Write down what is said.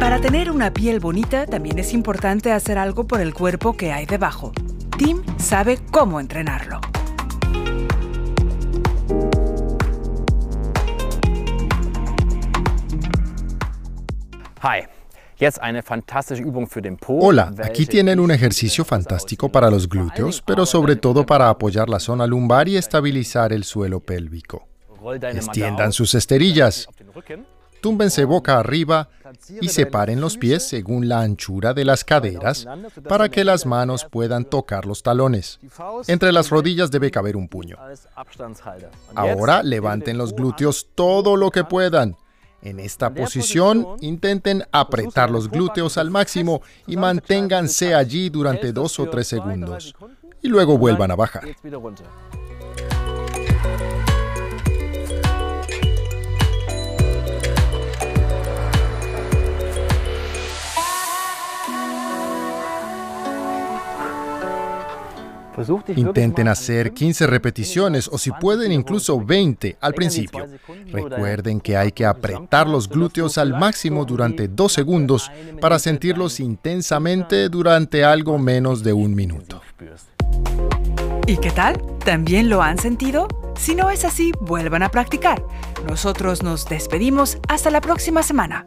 Para tener una piel bonita también es importante hacer algo por el cuerpo que hay debajo. Tim sabe cómo entrenarlo. Hola, aquí tienen un ejercicio fantástico para los glúteos, pero sobre todo para apoyar la zona lumbar y estabilizar el suelo pélvico. Extiendan sus esterillas, túmbense boca arriba y separen los pies según la anchura de las caderas para que las manos puedan tocar los talones. Entre las rodillas debe caber un puño. Ahora levanten los glúteos todo lo que puedan. En esta posición, intenten apretar los glúteos al máximo y manténganse allí durante dos o tres segundos. Y luego vuelvan a bajar. Intenten hacer 15 repeticiones o si pueden incluso 20 al principio. Recuerden que hay que apretar los glúteos al máximo durante dos segundos para sentirlos intensamente durante algo menos de un minuto. ¿Y qué tal? ¿También lo han sentido? Si no es así, vuelvan a practicar. Nosotros nos despedimos hasta la próxima semana.